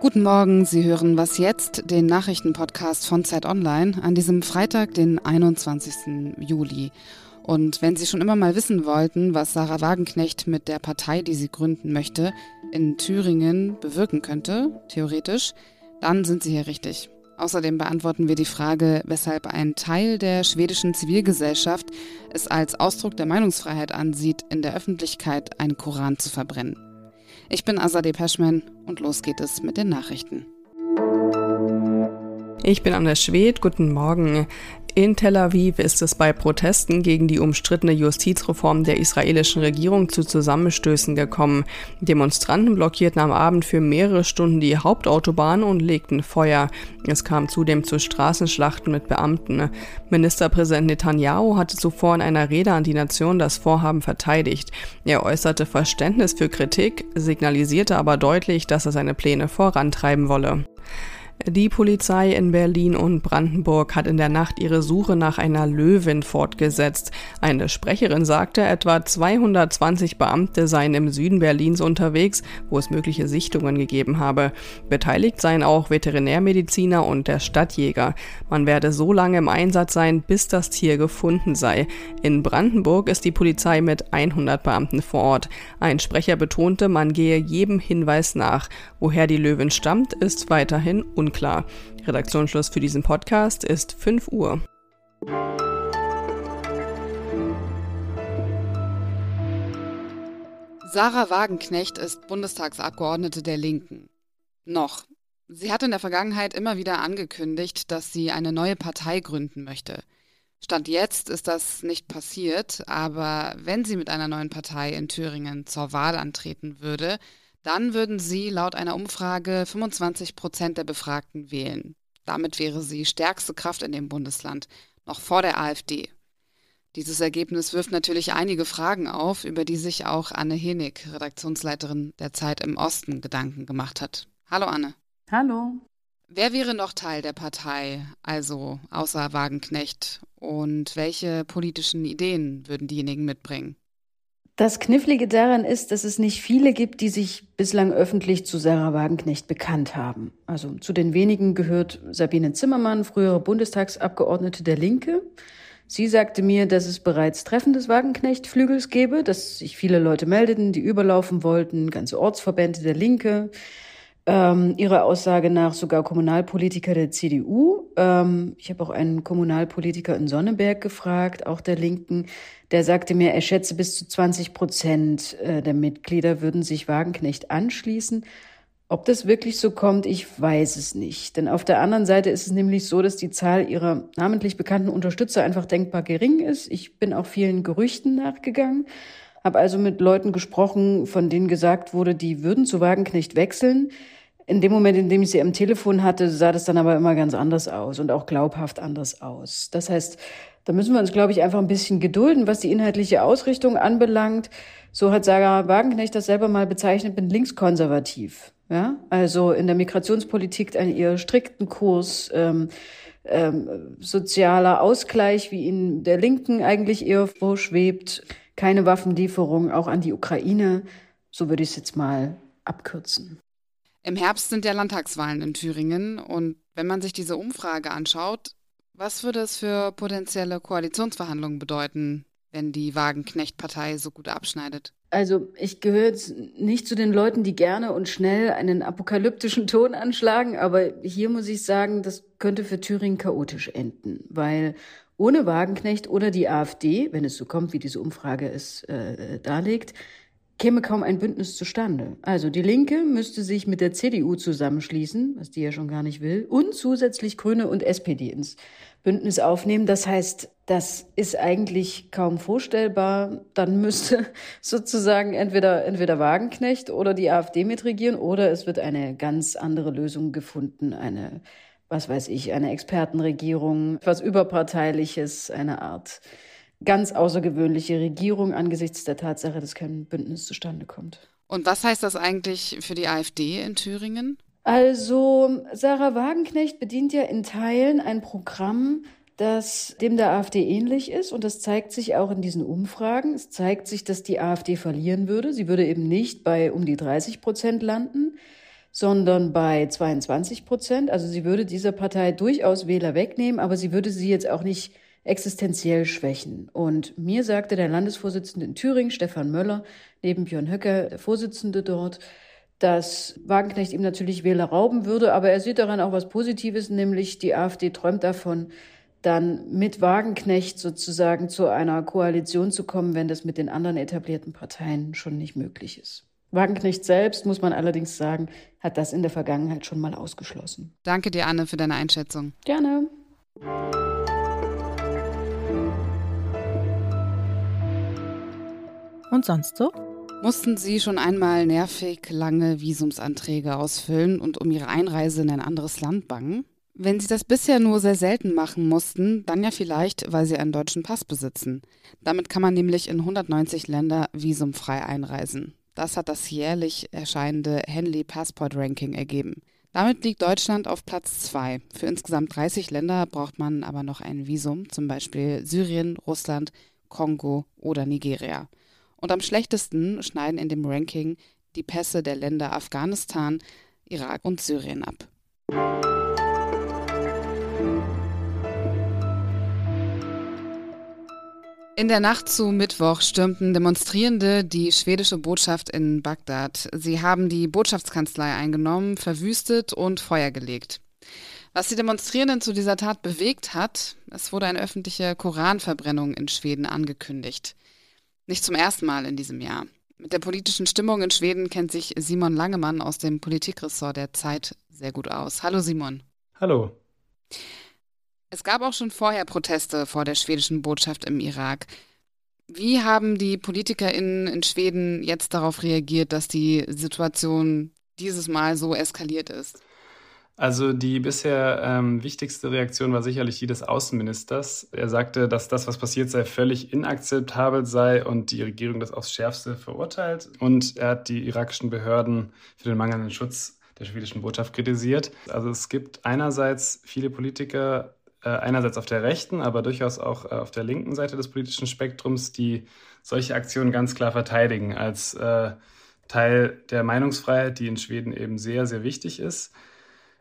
Guten Morgen, Sie hören Was jetzt, den Nachrichtenpodcast von Zeit Online an diesem Freitag, den 21. Juli. Und wenn Sie schon immer mal wissen wollten, was Sarah Wagenknecht mit der Partei, die sie gründen möchte, in Thüringen bewirken könnte, theoretisch, dann sind Sie hier richtig. Außerdem beantworten wir die Frage, weshalb ein Teil der schwedischen Zivilgesellschaft es als Ausdruck der Meinungsfreiheit ansieht, in der Öffentlichkeit einen Koran zu verbrennen. Ich bin Azadeh Peschman und los geht es mit den Nachrichten. Ich bin Anna Schwed, guten Morgen. In Tel Aviv ist es bei Protesten gegen die umstrittene Justizreform der israelischen Regierung zu Zusammenstößen gekommen. Demonstranten blockierten am Abend für mehrere Stunden die Hauptautobahn und legten Feuer. Es kam zudem zu Straßenschlachten mit Beamten. Ministerpräsident Netanyahu hatte zuvor in einer Rede an die Nation das Vorhaben verteidigt. Er äußerte Verständnis für Kritik, signalisierte aber deutlich, dass er seine Pläne vorantreiben wolle. Die Polizei in Berlin und Brandenburg hat in der Nacht ihre Suche nach einer Löwin fortgesetzt. Eine Sprecherin sagte, etwa 220 Beamte seien im Süden Berlins unterwegs, wo es mögliche Sichtungen gegeben habe. Beteiligt seien auch Veterinärmediziner und der Stadtjäger. Man werde so lange im Einsatz sein, bis das Tier gefunden sei. In Brandenburg ist die Polizei mit 100 Beamten vor Ort. Ein Sprecher betonte, man gehe jedem Hinweis nach. Woher die Löwin stammt, ist weiterhin unklar unklar. Redaktionsschluss für diesen Podcast ist 5 Uhr. Sarah Wagenknecht ist Bundestagsabgeordnete der Linken. Noch. Sie hat in der Vergangenheit immer wieder angekündigt, dass sie eine neue Partei gründen möchte. Stand jetzt ist das nicht passiert, aber wenn sie mit einer neuen Partei in Thüringen zur Wahl antreten würde, dann würden sie laut einer Umfrage 25 Prozent der Befragten wählen. Damit wäre sie stärkste Kraft in dem Bundesland, noch vor der AfD. Dieses Ergebnis wirft natürlich einige Fragen auf, über die sich auch Anne Henig, Redaktionsleiterin der Zeit im Osten, Gedanken gemacht hat. Hallo Anne. Hallo. Wer wäre noch Teil der Partei, also außer Wagenknecht? Und welche politischen Ideen würden diejenigen mitbringen? Das Knifflige daran ist, dass es nicht viele gibt, die sich bislang öffentlich zu Sarah Wagenknecht bekannt haben. Also zu den wenigen gehört Sabine Zimmermann, frühere Bundestagsabgeordnete der Linke. Sie sagte mir, dass es bereits Treffen des Wagenknecht-Flügels gäbe, dass sich viele Leute meldeten, die überlaufen wollten, ganze Ortsverbände der Linke. Ähm, ihrer Aussage nach sogar Kommunalpolitiker der CDU. Ähm, ich habe auch einen Kommunalpolitiker in Sonneberg gefragt, auch der Linken. Der sagte mir, er schätze bis zu 20 Prozent äh, der Mitglieder würden sich Wagenknecht anschließen. Ob das wirklich so kommt, ich weiß es nicht. Denn auf der anderen Seite ist es nämlich so, dass die Zahl ihrer namentlich bekannten Unterstützer einfach denkbar gering ist. Ich bin auch vielen Gerüchten nachgegangen, habe also mit Leuten gesprochen, von denen gesagt wurde, die würden zu Wagenknecht wechseln. In dem Moment, in dem ich sie am Telefon hatte, sah das dann aber immer ganz anders aus und auch glaubhaft anders aus. Das heißt, da müssen wir uns, glaube ich, einfach ein bisschen gedulden, was die inhaltliche Ausrichtung anbelangt. So hat Sarah Wagenknecht das selber mal bezeichnet, bin linkskonservativ. Ja, also in der Migrationspolitik einen eher strikten Kurs, ähm, ähm, sozialer Ausgleich, wie ihn der Linken eigentlich eher vorschwebt, keine Waffenlieferung auch an die Ukraine. So würde ich es jetzt mal abkürzen. Im Herbst sind ja Landtagswahlen in Thüringen und wenn man sich diese Umfrage anschaut, was würde es für potenzielle Koalitionsverhandlungen bedeuten, wenn die Wagenknecht-Partei so gut abschneidet? Also ich gehöre jetzt nicht zu den Leuten, die gerne und schnell einen apokalyptischen Ton anschlagen, aber hier muss ich sagen, das könnte für Thüringen chaotisch enden, weil ohne Wagenknecht oder die AfD, wenn es so kommt, wie diese Umfrage es äh, darlegt, käme kaum ein Bündnis zustande. Also die Linke müsste sich mit der CDU zusammenschließen, was die ja schon gar nicht will, und zusätzlich Grüne und SPD ins Bündnis aufnehmen. Das heißt, das ist eigentlich kaum vorstellbar. Dann müsste sozusagen entweder, entweder Wagenknecht oder die AfD mitregieren oder es wird eine ganz andere Lösung gefunden, eine was weiß ich, eine Expertenregierung, was überparteiliches, eine Art ganz außergewöhnliche Regierung angesichts der Tatsache, dass kein Bündnis zustande kommt. Und was heißt das eigentlich für die AfD in Thüringen? Also, Sarah Wagenknecht bedient ja in Teilen ein Programm, das dem der AfD ähnlich ist. Und das zeigt sich auch in diesen Umfragen. Es zeigt sich, dass die AfD verlieren würde. Sie würde eben nicht bei um die 30 Prozent landen, sondern bei 22 Prozent. Also sie würde dieser Partei durchaus Wähler wegnehmen, aber sie würde sie jetzt auch nicht existenziell schwächen. Und mir sagte der Landesvorsitzende in Thüringen, Stefan Möller, neben Björn Höcker, der Vorsitzende dort, dass Wagenknecht ihm natürlich Wähler rauben würde, aber er sieht daran auch was Positives, nämlich die AfD träumt davon, dann mit Wagenknecht sozusagen zu einer Koalition zu kommen, wenn das mit den anderen etablierten Parteien schon nicht möglich ist. Wagenknecht selbst, muss man allerdings sagen, hat das in der Vergangenheit schon mal ausgeschlossen. Danke dir, Anne, für deine Einschätzung. Gerne. Und sonst so? Mussten Sie schon einmal nervig lange Visumsanträge ausfüllen und um Ihre Einreise in ein anderes Land bangen? Wenn Sie das bisher nur sehr selten machen mussten, dann ja vielleicht, weil Sie einen deutschen Pass besitzen. Damit kann man nämlich in 190 Länder visumfrei einreisen. Das hat das jährlich erscheinende Henley Passport Ranking ergeben. Damit liegt Deutschland auf Platz 2. Für insgesamt 30 Länder braucht man aber noch ein Visum, zum Beispiel Syrien, Russland, Kongo oder Nigeria. Und am schlechtesten schneiden in dem Ranking die Pässe der Länder Afghanistan, Irak und Syrien ab. In der Nacht zu Mittwoch stürmten Demonstrierende die schwedische Botschaft in Bagdad. Sie haben die Botschaftskanzlei eingenommen, verwüstet und Feuer gelegt. Was die Demonstrierenden zu dieser Tat bewegt hat, es wurde eine öffentliche Koranverbrennung in Schweden angekündigt. Nicht zum ersten Mal in diesem Jahr. Mit der politischen Stimmung in Schweden kennt sich Simon Langemann aus dem Politikressort der Zeit sehr gut aus. Hallo Simon. Hallo. Es gab auch schon vorher Proteste vor der schwedischen Botschaft im Irak. Wie haben die PolitikerInnen in Schweden jetzt darauf reagiert, dass die Situation dieses Mal so eskaliert ist? Also die bisher ähm, wichtigste Reaktion war sicherlich die des Außenministers. Er sagte, dass das, was passiert sei, völlig inakzeptabel sei und die Regierung das aufs Schärfste verurteilt. Und er hat die irakischen Behörden für den mangelnden Schutz der schwedischen Botschaft kritisiert. Also es gibt einerseits viele Politiker, äh, einerseits auf der rechten, aber durchaus auch äh, auf der linken Seite des politischen Spektrums, die solche Aktionen ganz klar verteidigen als äh, Teil der Meinungsfreiheit, die in Schweden eben sehr, sehr wichtig ist.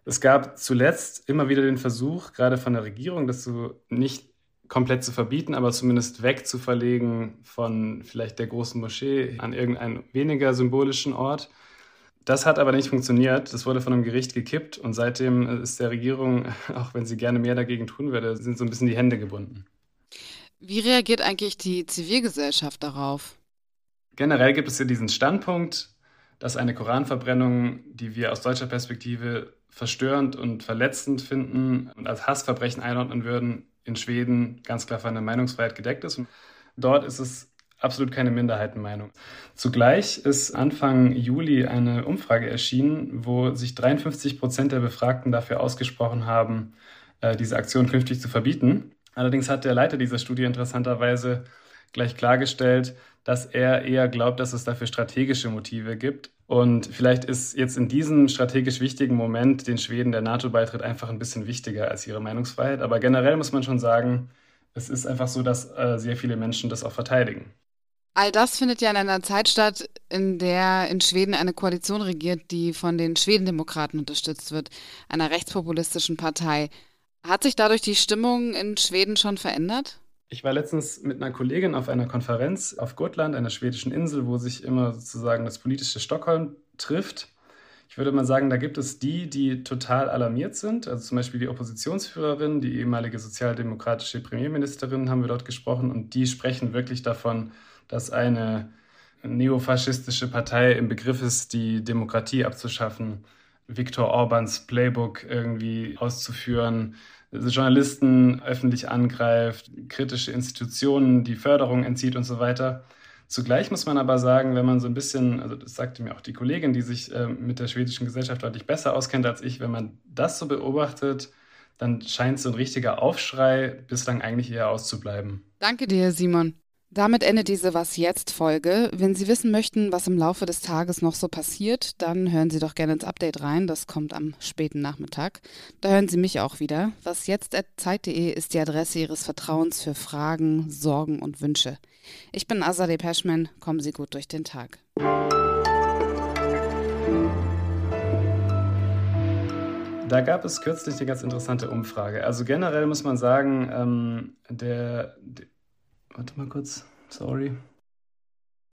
Es gab zuletzt immer wieder den Versuch, gerade von der Regierung, das so nicht komplett zu verbieten, aber zumindest wegzuverlegen von vielleicht der großen Moschee an irgendeinen weniger symbolischen Ort. Das hat aber nicht funktioniert. Das wurde von einem Gericht gekippt und seitdem ist der Regierung, auch wenn sie gerne mehr dagegen tun würde, sind so ein bisschen die Hände gebunden. Wie reagiert eigentlich die Zivilgesellschaft darauf? Generell gibt es hier diesen Standpunkt, dass eine Koranverbrennung, die wir aus deutscher Perspektive verstörend und verletzend finden und als Hassverbrechen einordnen würden, in Schweden ganz klar von der Meinungsfreiheit gedeckt ist. Und dort ist es absolut keine Minderheitenmeinung. Zugleich ist Anfang Juli eine Umfrage erschienen, wo sich 53 Prozent der Befragten dafür ausgesprochen haben, äh, diese Aktion künftig zu verbieten. Allerdings hat der Leiter dieser Studie interessanterweise gleich klargestellt, dass er eher glaubt, dass es dafür strategische Motive gibt. Und vielleicht ist jetzt in diesem strategisch wichtigen Moment den Schweden der NATO-Beitritt einfach ein bisschen wichtiger als ihre Meinungsfreiheit. Aber generell muss man schon sagen, es ist einfach so, dass äh, sehr viele Menschen das auch verteidigen. All das findet ja in einer Zeit statt, in der in Schweden eine Koalition regiert, die von den Schwedendemokraten unterstützt wird, einer rechtspopulistischen Partei. Hat sich dadurch die Stimmung in Schweden schon verändert? Ich war letztens mit einer Kollegin auf einer Konferenz auf Gotland, einer schwedischen Insel, wo sich immer sozusagen das politische Stockholm trifft. Ich würde mal sagen, da gibt es die, die total alarmiert sind. Also zum Beispiel die Oppositionsführerin, die ehemalige sozialdemokratische Premierministerin haben wir dort gesprochen und die sprechen wirklich davon, dass eine neofaschistische Partei im Begriff ist, die Demokratie abzuschaffen, Viktor Orbans Playbook irgendwie auszuführen, Journalisten öffentlich angreift, kritische Institutionen die Förderung entzieht und so weiter. Zugleich muss man aber sagen, wenn man so ein bisschen, also das sagte mir auch die Kollegin, die sich äh, mit der schwedischen Gesellschaft deutlich besser auskennt als ich, wenn man das so beobachtet, dann scheint so ein richtiger Aufschrei bislang eigentlich eher auszubleiben. Danke dir, Simon. Damit endet diese Was jetzt Folge. Wenn Sie wissen möchten, was im Laufe des Tages noch so passiert, dann hören Sie doch gerne ins Update rein. Das kommt am späten Nachmittag. Da hören Sie mich auch wieder. Was jetzt Zeit.de ist die Adresse Ihres Vertrauens für Fragen, Sorgen und Wünsche. Ich bin Azadeh Peschman. Kommen Sie gut durch den Tag. Da gab es kürzlich eine ganz interessante Umfrage. Also generell muss man sagen, ähm, der, der Warte mal kurz, sorry.